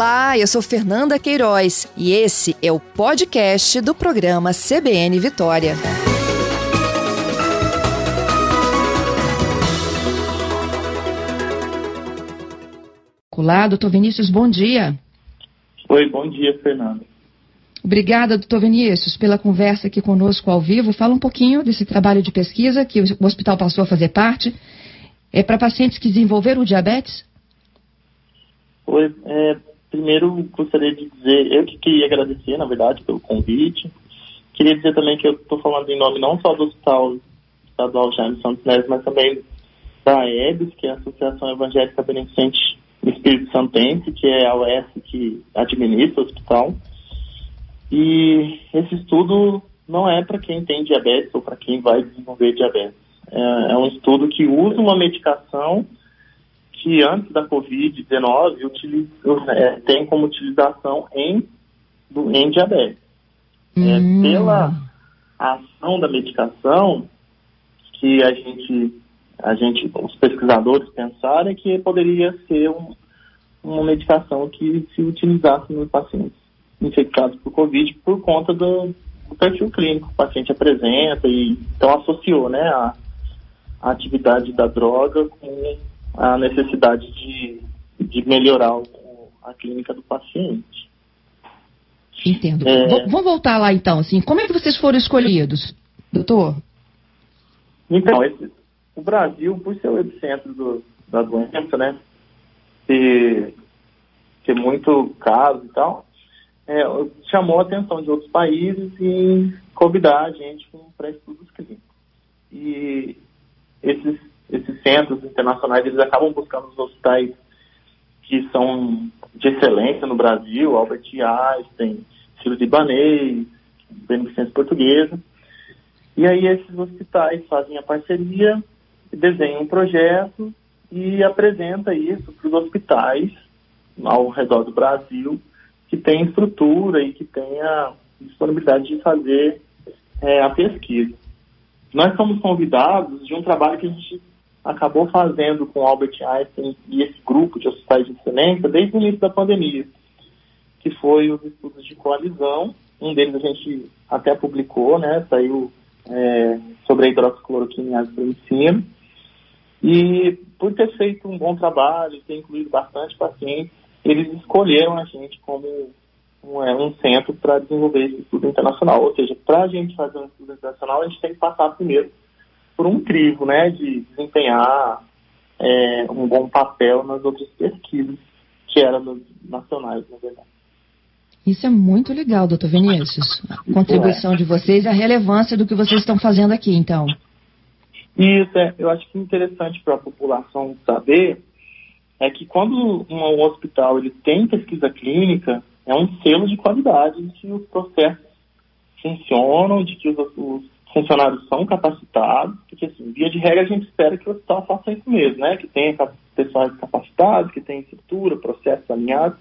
Olá, eu sou Fernanda Queiroz e esse é o podcast do programa CBN Vitória. Olá, doutor Vinícius, bom dia. Oi, bom dia, Fernanda. Obrigada, doutor Vinícius, pela conversa aqui conosco ao vivo. Fala um pouquinho desse trabalho de pesquisa que o hospital passou a fazer parte. É para pacientes que desenvolveram o diabetes? Oi, é, primeiro gostaria de dizer, eu que queria agradecer, na verdade, pelo convite. Queria dizer também que eu estou falando em nome não só do Hospital Estadual Jaime Santos Neves, mas também da EBS, que é a Associação Evangélica Beneficente Espírito Santense, que é a OS que administra o hospital. E esse estudo não é para quem tem diabetes ou para quem vai desenvolver diabetes. É, é, um estudo que usa uma medicação que antes da Covid-19 é, tem como utilização em, do, em diabetes. É, hum. É, pela ação da medicação que a gente, a gente, os pesquisadores pensaram que poderia ser um, uma medicação que se utilizasse nos pacientes infectados por Covid por conta do, do perfil clínico que o paciente apresenta e então associou né, a, a atividade da droga com a necessidade de, de melhorar a clínica do paciente. Entendo. É... Vamos voltar lá então, assim, como é que vocês foram escolhidos, doutor? Então, esse, o Brasil, por ser o epicentro do, da doença, né, ter, ter muito caso e tal, é, chamou a atenção de outros países e convidar a gente para estudos clínicos. E esses, esses centros internacionais, eles acabam buscando os hospitais que são de excelência no Brasil, Albert Einstein, Ciro Libanês, Beneficência Portuguesa. E aí esses hospitais fazem a parceria, desenham um projeto e apresenta isso para os hospitais ao redor do Brasil que tem estrutura e que tenha disponibilidade de fazer é, a pesquisa. Nós somos convidados de um trabalho que a gente acabou fazendo com Albert Einstein e esse grupo de hospitais de excelência desde o início da pandemia, que foi os estudos de coalizão. Um deles a gente até publicou, né? Saiu é, sobre a hidroxicloroquina o ensino. E por ter feito um bom trabalho, ter incluído bastante pacientes, eles escolheram a gente como um, é, um centro para desenvolver esse estudo internacional. Ou seja, para a gente fazer um estudo internacional, a gente tem que passar primeiro por um crivo, né, de desempenhar é, um bom papel nas outras pesquisas, que eram nos nacionais, na verdade. Isso é muito legal, doutor Vinícius. A contribuição é. de vocês e a relevância do que vocês estão fazendo aqui, então. Isso, é, eu acho que é interessante para a população saber é que quando um hospital ele tem pesquisa clínica, é um selo de qualidade de que os processos funcionam, de que os, os funcionários são capacitados, porque assim, via de regra a gente espera que o hospital faça isso mesmo, né? Que tenha pessoas capacitados, que tenha estrutura, processos alinhados.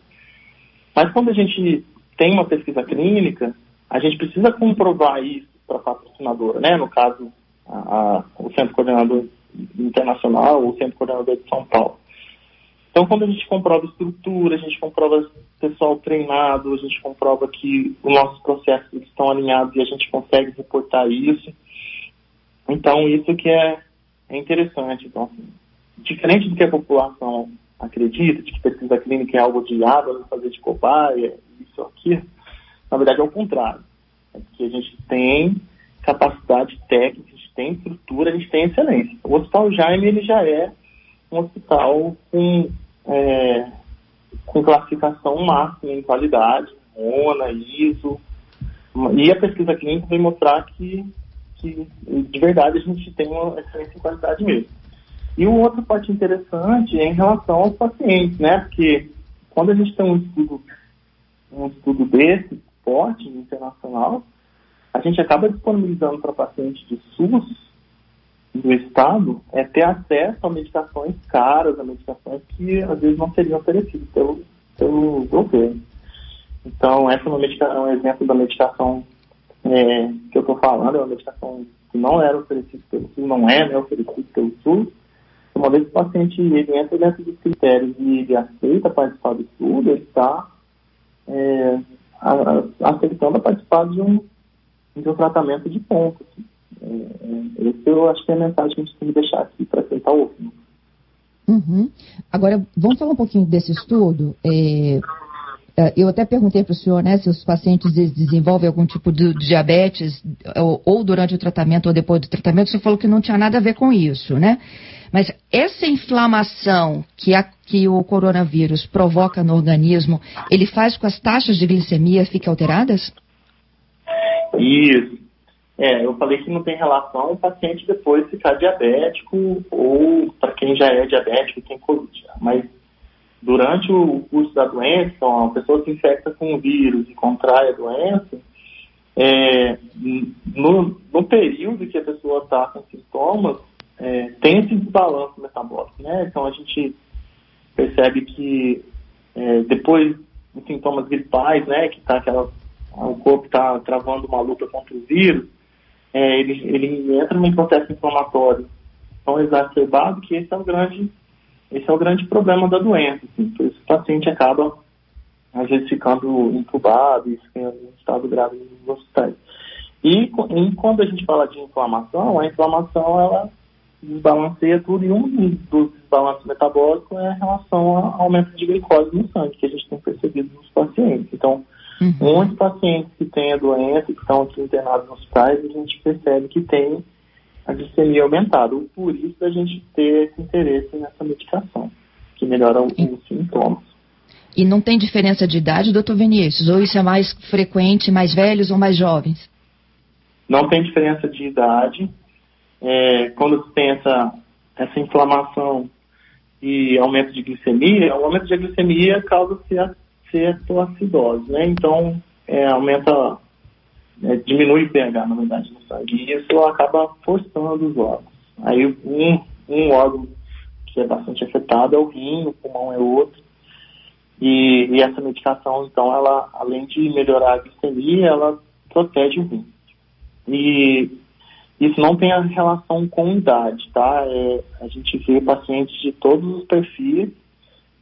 Mas quando a gente tem uma pesquisa clínica, a gente precisa comprovar isso para a patrocinadora, né? No caso, a, a, o Centro Coordenador Internacional, ou o Centro Coordenador de São Paulo. Então, quando a gente comprova estrutura, a gente comprova pessoal treinado, a gente comprova que os nossos processos estão alinhados e a gente consegue reportar isso. Então, isso que é, é interessante. Então, assim, diferente do que a população acredita, de que pesquisa clínica é algo de água, fazer de cobaia, isso aqui, na verdade é o contrário. É porque a gente tem capacidade técnica, a gente tem estrutura, a gente tem excelência. O Hospital Jaime, ele já é um hospital com, é, com classificação máxima em qualidade, ONA, ISO, e a pesquisa clínica vem mostrar que, que de verdade a gente tem uma excelência em qualidade mesmo. E o outro parte interessante é em relação aos pacientes, né? Porque quando a gente tem um estudo, um estudo desse, forte, internacional, a gente acaba disponibilizando para pacientes de SUS do Estado é ter acesso a medicações caras, a medicações que às vezes não seriam oferecidas pelo, pelo governo. Então, essa é, uma medicação, é um exemplo da medicação é, que eu estou falando, é uma medicação que não era oferecida pelo SUS, não é né, oferecida pelo SUS, uma vez que o paciente ele entra dentro dos critérios e ele aceita participar do estudo, ele está é, aceitando participar de um, de um tratamento de ponto. Assim. É, é, eu acho que é a mensagem que a gente tem que deixar aqui para aceitar o outro. Uhum. Agora, vamos falar um pouquinho desse estudo. É, é eu até perguntei para o senhor né, se os pacientes desenvolvem algum tipo de diabetes ou, ou, durante o tratamento ou depois do tratamento. O senhor falou que não tinha nada a ver com isso, né? Mas essa inflamação que, a, que o coronavírus provoca no organismo, ele faz com as taxas de glicemia fiquem alteradas? Isso. É, eu falei que não tem relação o paciente depois ficar diabético ou para quem já é diabético tem Covid. Mas durante o curso da doença, a pessoa se infecta com o vírus e contrai a doença, é, no, no, período que a pessoa está com sintomas, é, tem esse desbalanço metabólico, né? Então a gente percebe que é, depois dos sintomas gripais, né, que tá aquela, o corpo está travando uma luta contra o vírus, é, ele, ele entra num processo inflamatório tão exacerbado que esse é o grande, esse é o grande problema da doença. Assim, por isso o paciente acaba, às vezes, ficando entubado e ficando em estado grave nos hospitais. E, e quando a gente fala de inflamação, a inflamação ela desbalanceia tudo e um dos desbalances metabólicos é em relação ao aumento de glicose no sangue, que a gente tem percebido nos pacientes. Então, uhum. muitos pacientes que têm a doença, que estão aqui internados nos hospitais, a gente percebe que tem a glicemia aumentada. Por isso a gente ter esse interesse nessa medicação, que melhora os sintomas. E não tem diferença de idade, doutor Vinícius? Ou isso é mais frequente, mais velhos ou mais jovens? Não tem diferença de idade é, quando tem essa, essa inflamação e aumento de glicemia, o aumento de glicemia causa cetoacidose, né? Então, é, aumenta, é, diminui o pH, na verdade, no sangue. E isso acaba forçando os órgãos. Aí, um, um órgão que é bastante afetado é o rim, o pulmão é outro. E, e essa medicação, então, ela, além de melhorar a glicemia, ela protege o rim. E isso não tem a relação com idade, tá? É, a gente vê pacientes de todos os perfis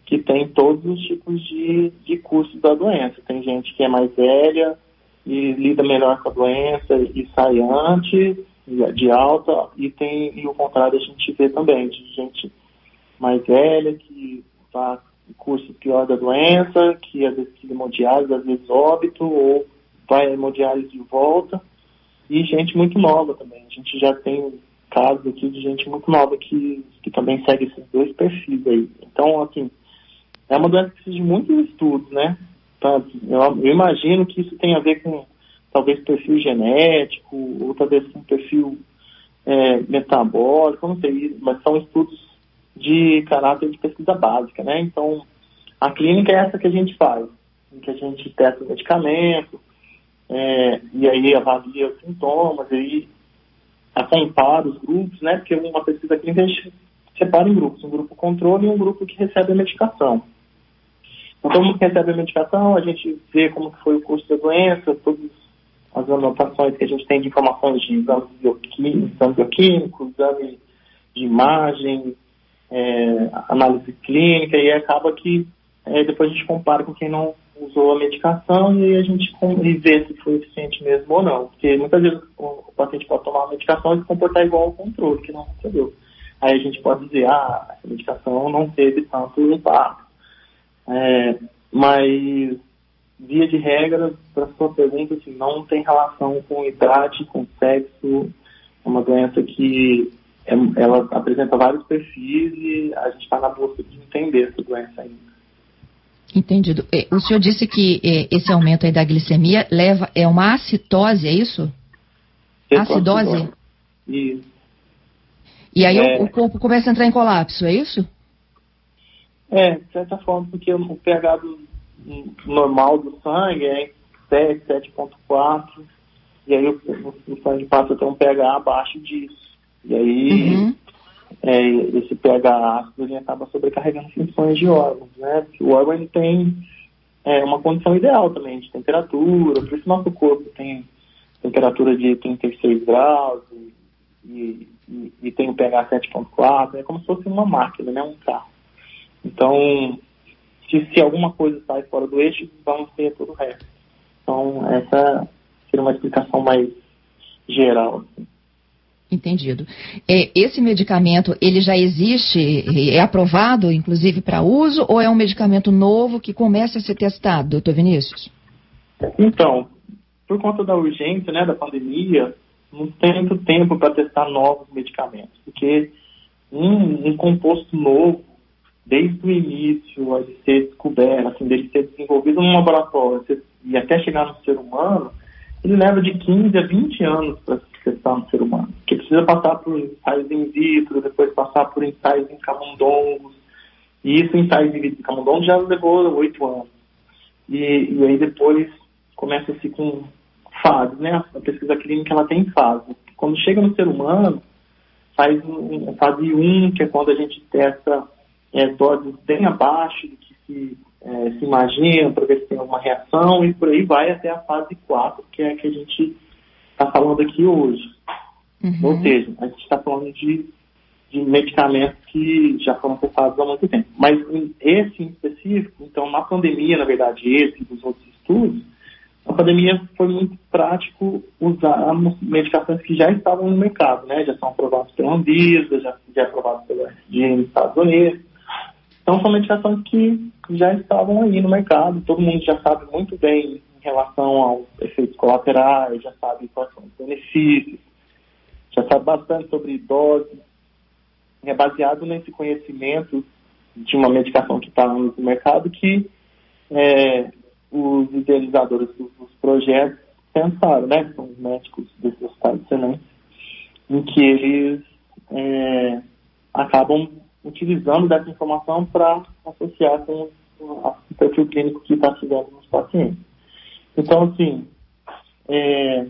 que tem todos os tipos de, de cursos da doença. Tem gente que é mais velha e lida melhor com a doença e sai antes de alta, e tem e o contrário a gente vê também, de gente mais velha que faz curso pior da doença, que às vezes hemodiálise, às vezes óbito, ou vai hemodiálise de volta e gente muito nova também. A gente já tem casos aqui de gente muito nova que, que também segue esses dois perfis aí. Então, assim, é uma doença que precisa de muitos estudos, né? Tá? Eu, eu, imagino que isso tem a ver com talvez perfil genético, ou talvez com perfil é, metabólico, não sei, mas são estudos de caráter de pesquisa básica, né? Então, a clínica é essa que a gente faz, em que a gente testa o medicamento, é, e aí avalia os sintomas, e aí para os grupos, né? Porque uma pesquisa clínica a gente separa em grupos, um grupo controle e um grupo que recebe a medicação. Então, todo mundo recebe a medicação, a gente vê como foi o curso da doença, todas as anotações que a gente tem de informações de exames bioquímicos, exame bioquímico, exame de imagem, é, análise clínica, e acaba que é, depois a gente compara com quem não usou a medicação e a gente e vê se foi eficiente mesmo ou não. Porque muitas vezes o, o paciente pode tomar a medicação e se comportar igual ao controle, que não recebeu. Aí a gente pode dizer, ah, a medicação não teve tanto impacto. É, mas, via de regra, para sua pergunta, assim, não tem relação com idade, com sexo. É uma doença que é, ela apresenta vários perfis e a gente está na busca de entender essa doença ainda. Entendido. É, o senhor disse que é, esse aumento aí da glicemia leva é uma acitose, é isso? Acidose? Isso. E aí é... o, corpo começa a entrar em colapso, é isso? É, de certa forma, porque o pH do, normal do sangue é 7, 7.4, e aí o, o, sangue passa a ter um pH abaixo disso. E aí uhum é, esse pH ácido ele acaba sobrecarregando funções de órgãos, né? Porque o órgão ele tem é, uma condição ideal também de temperatura, por isso nosso corpo tem temperatura de 36 graus, e, e, e tem o pH 7.4, é como se fosse uma máquina, né, um carro. Então, se, se alguma coisa sai fora do eixo, vamos ter todo o resto. Então, essa seria uma explicação mais geral. Assim. Entendido. É, esse medicamento, ele já existe, é aprovado, inclusive, para uso, ou é um medicamento novo que começa a ser testado, doutor Vinícius? Então, por conta da urgência, né, da pandemia, não tem muito tempo para testar novos medicamentos, porque um, um, composto novo, desde o início, a ser descoberto, assim, dele ser desenvolvido num laboratório e até chegar no ser humano, ele leva de 15 a 20 anos para se testar no ser humano. Porque precisa passar por ensaios in vitro, depois passar por ensaios em camundongos. E isso, ensaios in vitro em camundongos, já levou 8 anos. E, e aí depois começa-se com fases, né? A pesquisa clínica ela tem fases. Quando chega no ser humano, faz um, fase 1, que é quando a gente testa é, doses bem abaixo do que se é, se imagina, para ver se tem alguma reação, e por aí vai até a fase 4, que é a que a gente está falando aqui hoje. Uhum. Ou seja, a gente está falando de, de medicamentos que já foram testados há muito tempo. Mas esse em específico, então na pandemia, na verdade, esse e dos outros estudos, a pandemia foi muito prático usar medicações que já estavam no mercado, né? Já são aprovados pela Anvisa, já, já é aprovados pela FDA nos Estados Unidos. Então são medicações que já estavam aí no mercado, todo mundo já sabe muito bem em relação aos efeitos colaterais, já sabe quais são os benefícios, já sabe bastante sobre dose. É baseado nesse conhecimento de uma medicação que está no mercado que é, os idealizadores dos, projetos pensaram, né? São os médicos desses hospitais excelentes, em que eles é, acabam utilizando dessa informação para associar com o perfil clínico que está chegando nos pacientes. Então, assim, é,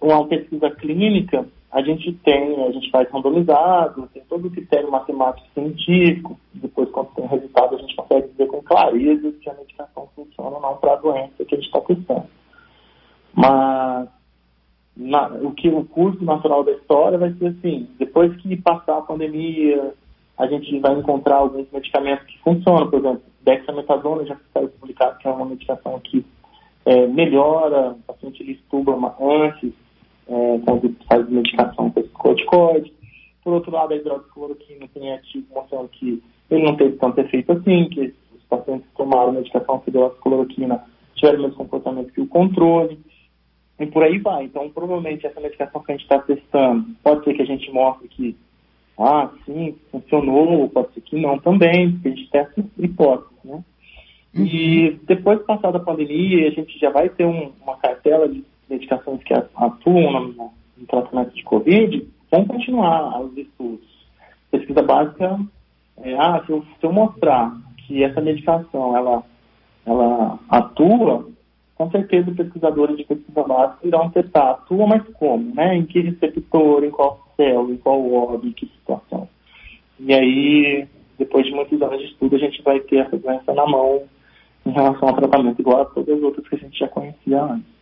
uma pesquisa clínica, a gente tem, a gente faz randomizado, tem todo o critério matemático científico, depois quando tem resultado a gente consegue dizer com clareza se a medicação funciona ou não para a doença que a gente está testando. Mas na, o que o curso natural da história vai ser assim, depois que passar a pandemia, a gente vai encontrar alguns medicamentos que funcionam, por exemplo, dexametasona já saiu publicado que é uma medicação que é, melhora, o paciente ele estuba antes, é, quando faz medicação com corticoide. Por outro lado, a hidroxicloroquina tem artigo mostrando que ele não teve tanto efeito assim, que os pacientes que tomaram medicação com hidroxicloroquina tiveram o mesmo comportamento que o controle. E por aí vai. Então, provavelmente, essa medicação que a gente está testando, pode ser que a gente mostre que ah, sim, funcionou, pode ser que não também, porque a gente testa hipóteses, né? Uhum. E depois de passar da pandemia, a gente já vai ter um, uma cartela de medicações que atuam no, no tratamento de Covid, vão continuar os estudos. Pesquisa básica é, ah, se eu, se eu mostrar que essa medicação, ela, ela atua, com certeza os pesquisadores de pesquisa básica irão testar, atua, mas como, né? Em que receptor, em qual célula, em qual órgão, em que situação. E aí, depois de muitos anos de estudo, a gente vai ter essa doença na mão em relação ao tratamento, igual a todas as outras que a gente já conhecia antes.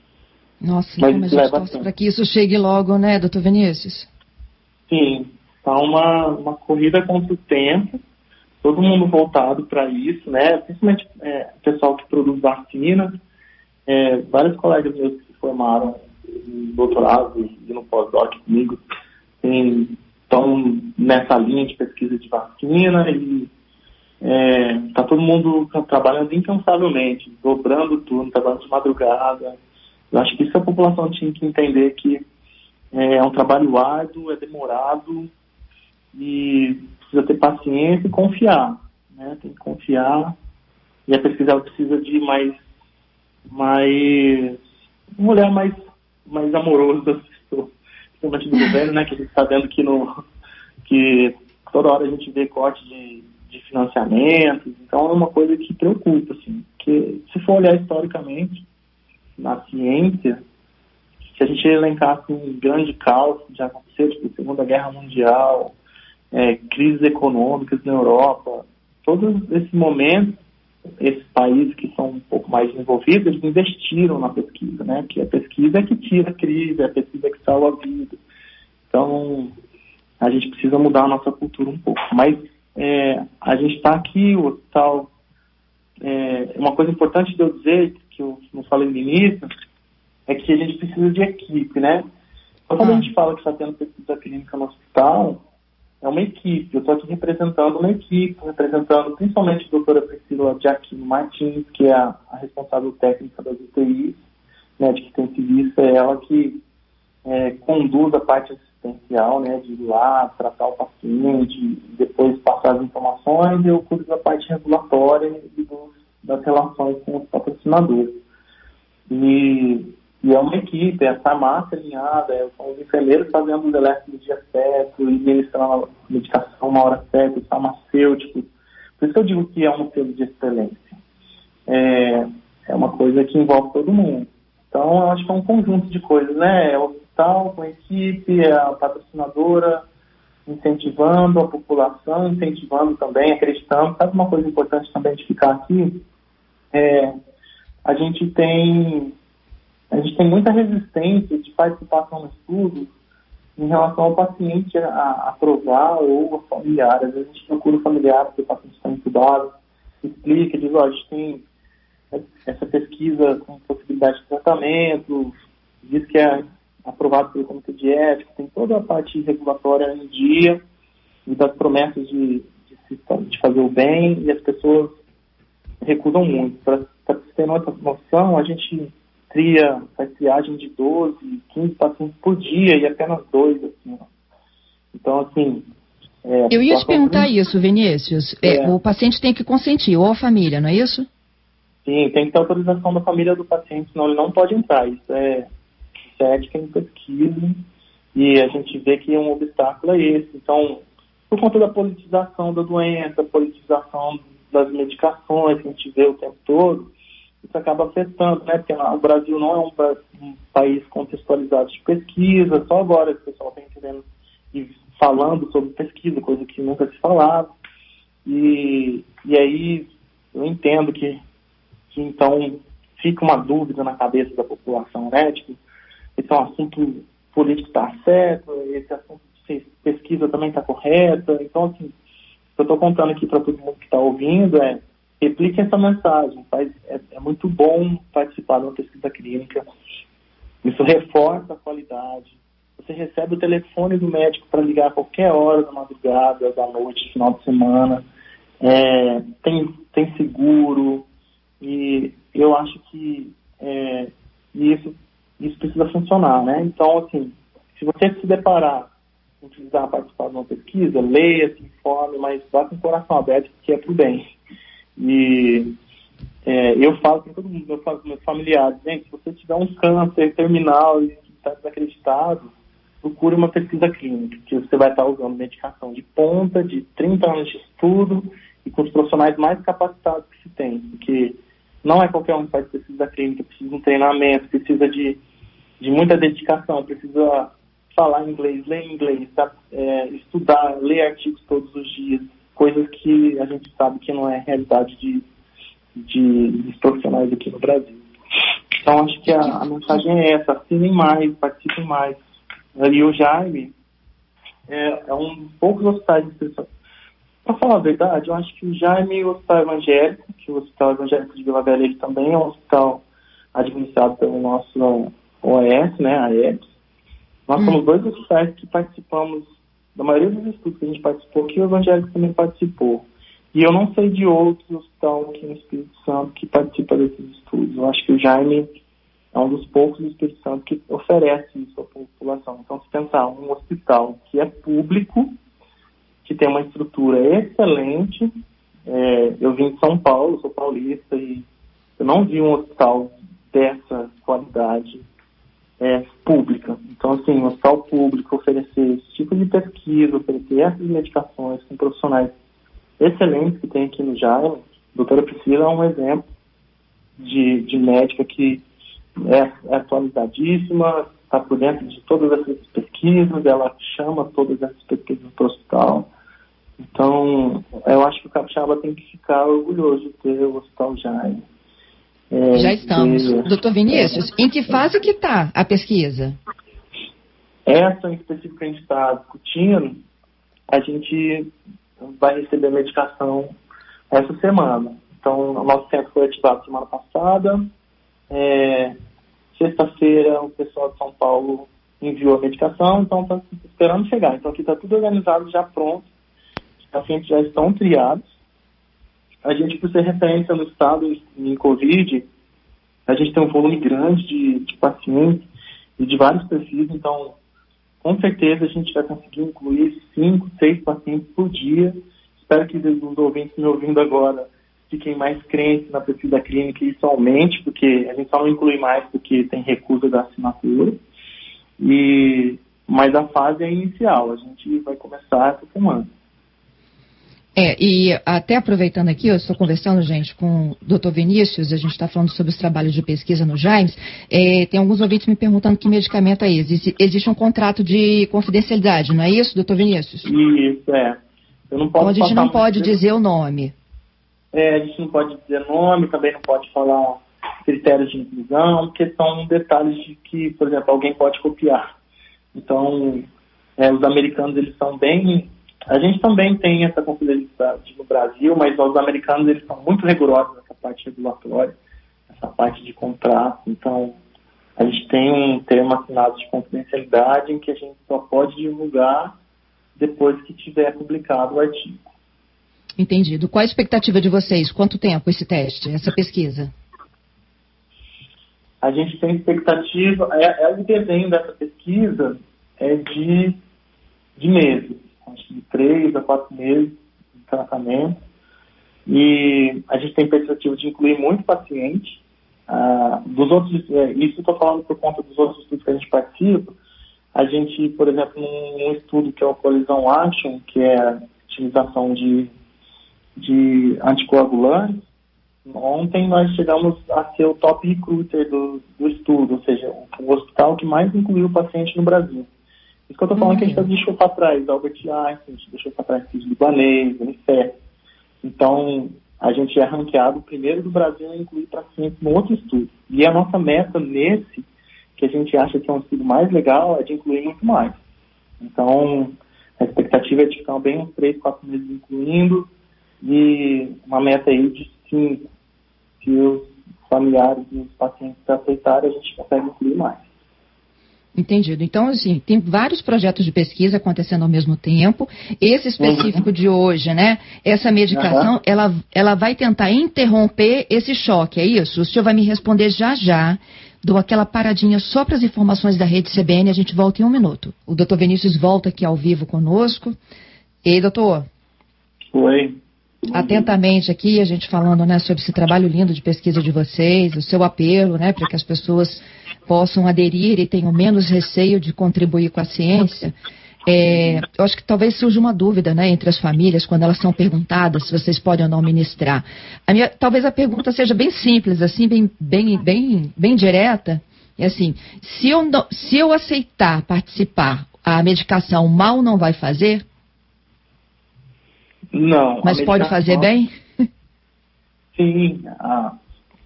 Nossa, Mas como a gente torce para que isso chegue logo, né, doutor Vinícius? Sim, está uma, uma corrida contra o tempo, todo mundo voltado para isso, né, principalmente é, o pessoal que produz vacina, é, vários colegas meus que se formaram em doutorado e no pós-doc comigo estão nessa linha de pesquisa de vacina e está é, tá todo mundo trabalhando incansavelmente, dobrando tudo, trabalhando de madrugada. Eu acho que isso a população tinha que entender que é, é um trabalho árduo, é demorado e precisa ter paciência e confiar. Né? Tem que confiar e a pesquisa precisa de mais, mais um olhar mais, mais amoroso principalmente do governo, né, que a gente está vendo que, no, que toda hora a gente vê corte de, de financiamentos, então é uma coisa que preocupa, assim, que se for olhar historicamente na ciência, se a gente elencasse um grande caos que já aconteceu, tipo Segunda Guerra Mundial, é, crises econômicas na Europa, todos esses momentos, esses países que são um pouco mais desenvolvidos, eles investiram na pesquisa, né? Que a pesquisa é que tira a crise, é a pesquisa é que salva a vida. Então, a gente precisa mudar a nossa cultura um pouco. Mas é, a gente está aqui, o hospital. É, uma coisa importante de eu dizer, que eu não falei no início, é que a gente precisa de equipe, né? Então, quando a ah. gente fala que está tendo pesquisa clínica no hospital, é uma equipe. Eu estou aqui representando uma equipe, representando principalmente a doutora Priscila Aquino Martins, que é a, a responsável técnica das UTIs, médica intensivista, é ela que é, conduz a parte assistencial, né, de ir lá, tratar o paciente, depois passar as informações, eu cuido da parte regulatória e das relações com os patrocinadores. E, e é uma equipe, é farmácia alinhada, é, são os enfermeiros fazendo os alertas no dia certo, e ministrando a medicação na hora certa, os farmacêuticos. Por isso que eu digo que é um selo de excelência. É, é uma coisa que envolve todo mundo. Então, eu acho que é um conjunto de coisas, né? É o hospital com a equipe, é a patrocinadora incentivando a população, incentivando também, acreditando. Sabe uma coisa importante também de ficar aqui? É, a gente tem a gente tem muita resistência de participação no estudo em relação ao paciente a aprovar ou a familiar. Às vezes a gente procura o familiar porque o paciente está entubado, explica, diz, ó, a gente tem essa pesquisa com possibilidade de tratamento, diz que é aprovado pelo Comitê de Ética, tem toda a parte regulatória em dia e das promessas de, de, de fazer o bem e as pessoas recusam muito. Para ter noção, a gente tria, faz triagem de 12, 15 pacientes por dia e apenas dois, assim, Então, assim, é, eu ia te perguntar isso, Vinícius. É, é. O paciente tem que consentir, ou a família, não é isso? Sim, tem que ter autorização da família do paciente, senão ele não pode entrar. Isso é, isso é ética em pesquisa e a gente vê que um obstáculo é esse. Então, por conta da politização da doença, politização das medicações que a gente vê o tempo todo, isso acaba afetando, né? Porque o Brasil não é um, um país contextualizado de pesquisa, só agora o pessoal está entendendo e falando sobre pesquisa, coisa que nunca se falava. E, e aí eu entendo que que então fica uma dúvida na cabeça da população, né? Tipo, esse é um assunto político está certo, esse assunto de pesquisa também está correto. Então, assim, eu estou contando aqui para todo mundo que está ouvindo é replique essa mensagem. Faz, é, é, muito bom participar de uma pesquisa clínica. Isso reforça a qualidade. Você recebe o telefone do médico para ligar a qualquer hora da madrugada, da noite, final de semana. É, tem, tem seguro, e eu acho que é, isso, isso precisa funcionar, né? Então, assim, se você se deparar com precisar participar de uma pesquisa, leia, se informe, mas vá com o coração aberto, porque é pro bem. E é, eu falo com todo mundo, eu falo com meus familiares, gente, se você tiver um câncer terminal e está desacreditado, procure uma pesquisa clínica, que você vai estar usando medicação de ponta, de 30 anos de estudo e com os profissionais mais capacitados que se tem, porque não é qualquer um que faz pesquisa clínica, precisa de um treinamento, precisa de, de muita dedicação, precisa falar inglês, ler inglês, tá? é, estudar, ler artigos todos os dias, coisas que a gente sabe que não é realidade de, de, dos profissionais aqui no Brasil. Então, acho que a, a mensagem é essa, assinem mais, participem mais. E o Jaime é, é um dos poucos hospitais de para falar a verdade, eu acho que o Jaime e o Hospital Evangélico, que o Hospital Evangélico de Vila Velha ele também é um hospital administrado pelo nosso OES, né, a. Nós hum. somos dois hospitais que participamos, da maioria dos estudos que a gente participou, que o Evangélico também participou. E eu não sei de outro hospital aqui no Espírito Santo que participa desses estudos. Eu acho que o Jaime é um dos poucos do Espírito Santo que oferece isso à população. Então, se pensar um hospital que é público, que tem uma estrutura excelente. É, eu vim de São Paulo, sou paulista, e eu não vi um hospital dessa qualidade é, pública. Então, assim, um hospital público oferecer esse tipo de pesquisa, oferecer essas medicações com profissionais excelentes que tem aqui no Jaime. A doutora Priscila é um exemplo de, de médica que é, é atualizadíssima, está por dentro de todas essas pesquisas, ela chama todas essas pesquisas para o hospital. Então, eu acho que o Capixaba tem que ficar orgulhoso de ter o Hospital Jaime. É, Já estamos. De... Doutor Vinícius, em que fase que está a pesquisa? essa em específico que a gente está discutindo, a gente vai receber medicação essa semana. Então, o nosso centro foi ativado semana passada. É, Sexta-feira, o pessoal de São Paulo enviou a medicação, então está esperando chegar. Então, aqui está tudo organizado, já pronto. Os pacientes já estão triados. A gente, por ser referência no estado em Covid, a gente tem um volume grande de, de pacientes e de vários perfis, então, com certeza, a gente vai conseguir incluir cinco, seis pacientes por dia. Espero que os ouvintes me ouvindo agora fiquem mais crentes na pesquisa clínica e isso aumente, porque a gente só não inclui mais porque tem recusa da assinatura. E, mas a fase é inicial, a gente vai começar essa semana. É, e até aproveitando aqui, eu estou conversando, gente, com o doutor Vinícius, a gente está falando sobre os trabalhos de pesquisa no James. É, tem alguns ouvintes me perguntando que medicamento é esse. Existe, um contrato de confidencialidade, não é isso, doutor Vinícius? Isso, é. Eu não posso então a gente não pode dizer o nome. É, a gente não pode dizer nome, também não pode falar critérios de inclusão, porque são detalhes de que, por exemplo, alguém pode copiar. Então, é, os americanos, eles são bem... A gente também tem essa confidencialidade no Brasil, mas os americanos, eles são muito rigorosos nessa parte regulatória, essa parte de contrato. Então, a gente tem um termo assinado de confidencialidade em que a gente só pode divulgar depois que tiver publicado o artigo. Entendido. Qual a expectativa de vocês? Quanto tempo esse teste, essa pesquisa? A gente tem expectativa, é, é o desenho dessa pesquisa é de, de meses, acho que de três a quatro meses de tratamento. E a gente tem perspectiva de incluir muito paciente. Ah, dos outros, é, isso estou falando por conta dos outros estudos que a gente participa. A gente, por exemplo, num, estudo que é o Colisão Action, que é a utilização de de anticoagulantes, ontem nós chegamos a ser o top recruiter do, do estudo, ou seja, o, hospital que mais incluiu paciente no Brasil. Isso que eu estou falando uhum. que a gente uhum. deixou para trás Albert Einstein, a gente deixou para trás CIS Libanês, Unicef. Então, a gente é ranqueado primeiro do Brasil a incluir pacientes no outro estudo. E a nossa meta nesse, que a gente acha que é um estudo mais legal, é de incluir muito mais. Então, a expectativa é de ficar bem uns três, quatro meses incluindo, e uma meta aí de cinco. Se os familiares e os pacientes aceitarem, a gente consegue incluir mais. Entendido. Então, assim, tem vários projetos de pesquisa acontecendo ao mesmo tempo. Esse específico de hoje, né? Essa medicação, uhum. ela, ela vai tentar interromper esse choque, é isso? O senhor vai me responder já já. Dou aquela paradinha só para as informações da rede CBN, a gente volta em um minuto. O doutor Vinícius volta aqui ao vivo conosco. Ei, doutor. Oi atentamente aqui, a gente falando né, sobre esse trabalho lindo de pesquisa de vocês, o seu apelo né, para que as pessoas possam aderir e tenham menos receio de contribuir com a ciência. É, eu acho que talvez surja uma dúvida né, entre as famílias quando elas são perguntadas se vocês podem ou não ministrar. A minha, talvez a pergunta seja bem simples, assim, bem, bem, bem, bem direta. É assim, se eu, se eu aceitar participar, a medicação mal não vai fazer? Não. Mas pode fazer bem? Sim, a,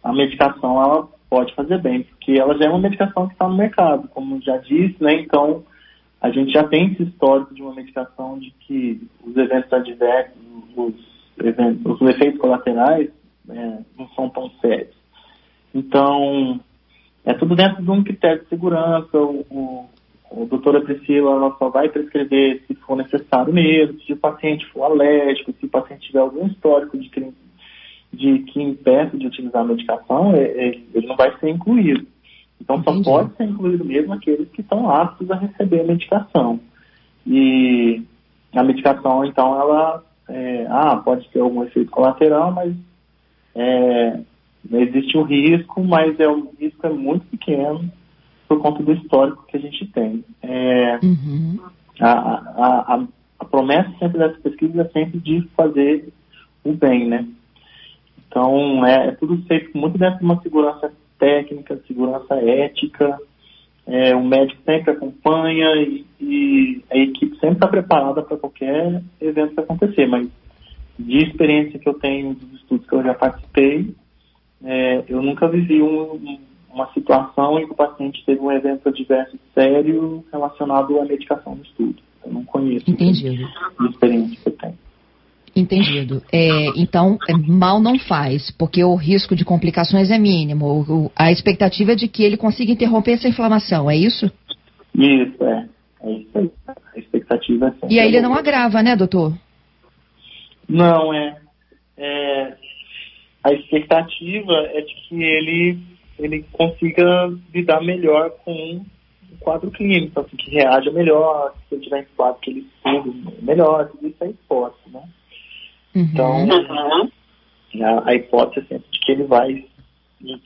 a medicação ela pode fazer bem, porque ela já é uma medicação que está no mercado, como já disse, né? Então, a gente já tem esse histórico de uma medicação de que os eventos adversos, os, eventos, os efeitos colaterais né, não são tão sérios. Então, é tudo dentro de um critério de segurança, o, a doutora Priscila ela só vai prescrever se for necessário mesmo, se o paciente for alérgico, se o paciente tiver algum histórico de, de que impeça de utilizar a medicação, é, é, ele não vai ser incluído. Então Entendi. só pode ser incluído mesmo aqueles que estão aptos a receber a medicação. E a medicação, então, ela é, ah, pode ter algum efeito colateral, mas é, existe o um risco, mas é, o risco é muito pequeno por conta do histórico que a gente tem. É, uhum. a, a, a, a, promessa sempre dessa pesquisa é sempre de fazer o bem, né? Então, é, é tudo feito muito dentro de uma segurança técnica, segurança ética, é, o médico sempre acompanha e, e a equipe sempre está preparada para qualquer evento que acontecer, mas de experiência que eu tenho dos estudos que eu já participei, é, eu nunca vivi um, um uma situação em que o paciente teve um evento adverso sério relacionado à medicação no estudo. Eu não conheço Entendido. a experiência que eu tenho. Entendido. É, então, é, mal não faz, porque o risco de complicações é mínimo. O, a expectativa é de que ele consiga interromper essa inflamação, é isso? Isso, é. É isso aí. A expectativa é E aí ele não agrava, né, doutor? Não, é, é. A expectativa é de que ele, ele consiga lidar melhor com o quadro clínico, assim, que reaja melhor, se ele tiver em quadro que ele estude melhor, tudo isso é hipótese, né? Uhum. Então, a, a hipótese é sempre de que ele vai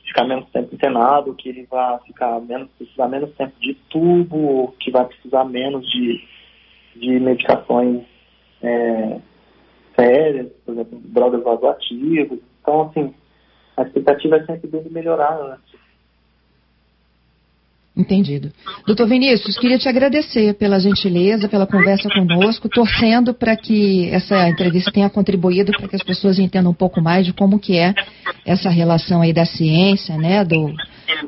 ficar menos tempo internado, que ele vai ficar menos, precisar menos tempo de tubo, ou que vai precisar menos de, de medicações é, sérias, por exemplo, drogas vasoativas. Então, assim, a expectativa é sempre dele melhorar antes. Entendido. Doutor Vinícius, queria te agradecer pela gentileza, pela conversa conosco, torcendo para que essa entrevista tenha contribuído para que as pessoas entendam um pouco mais de como que é essa relação aí da ciência, né, do,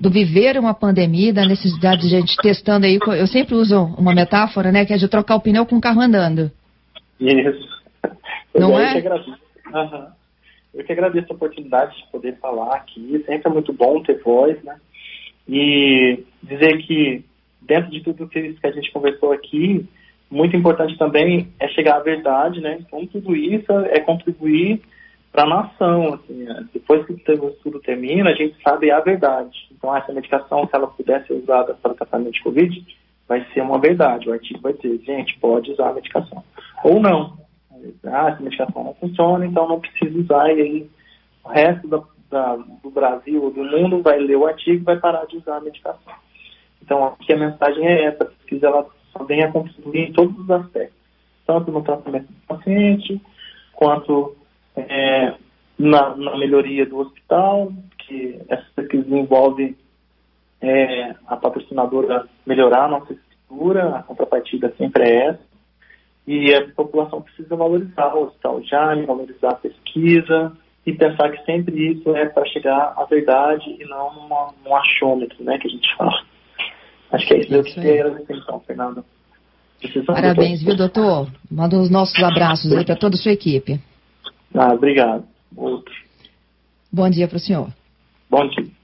do viver uma pandemia, da necessidade de gente testando aí, eu sempre uso uma metáfora, né, que é de trocar o pneu com o carro andando. Isso. Não é? Aham. Eu que agradeço a oportunidade de poder falar aqui. Sempre é muito bom ter voz, né? E dizer que, dentro de tudo que a gente conversou aqui, muito importante também é chegar à verdade, né? Então, tudo isso é contribuir para a nação. Assim, né? Depois que o estudo termina, a gente sabe a verdade. Então, essa medicação, se ela puder ser usada para tratamento de Covid, vai ser uma verdade. O artigo vai dizer, gente, pode usar a medicação. Ou não. Ah, essa medicação não funciona, então não precisa usar. E aí, o resto da, da, do Brasil ou do mundo vai ler o artigo e vai parar de usar a medicação. Então, aqui a mensagem é essa. A pesquisa ela vem a contribuir em todos os aspectos. Tanto no tratamento do paciente, quanto é, na, na, melhoria do hospital, que essa pesquisa envolve é, a patrocinadora melhorar a nossa estrutura, a contrapartida sempre é essa. E a população precisa valorizar o hospital já, valorizar a pesquisa e pensar que sempre isso é para chegar à verdade e não numa, num achômetro, né, que a gente fala. Acho que é isso, isso que era a então, Fernando. Parabéns, viu, doutor? Manda os nossos abraços aí para toda a sua equipe. Ah, obrigado. Outro. Bom dia para o senhor. Bom dia.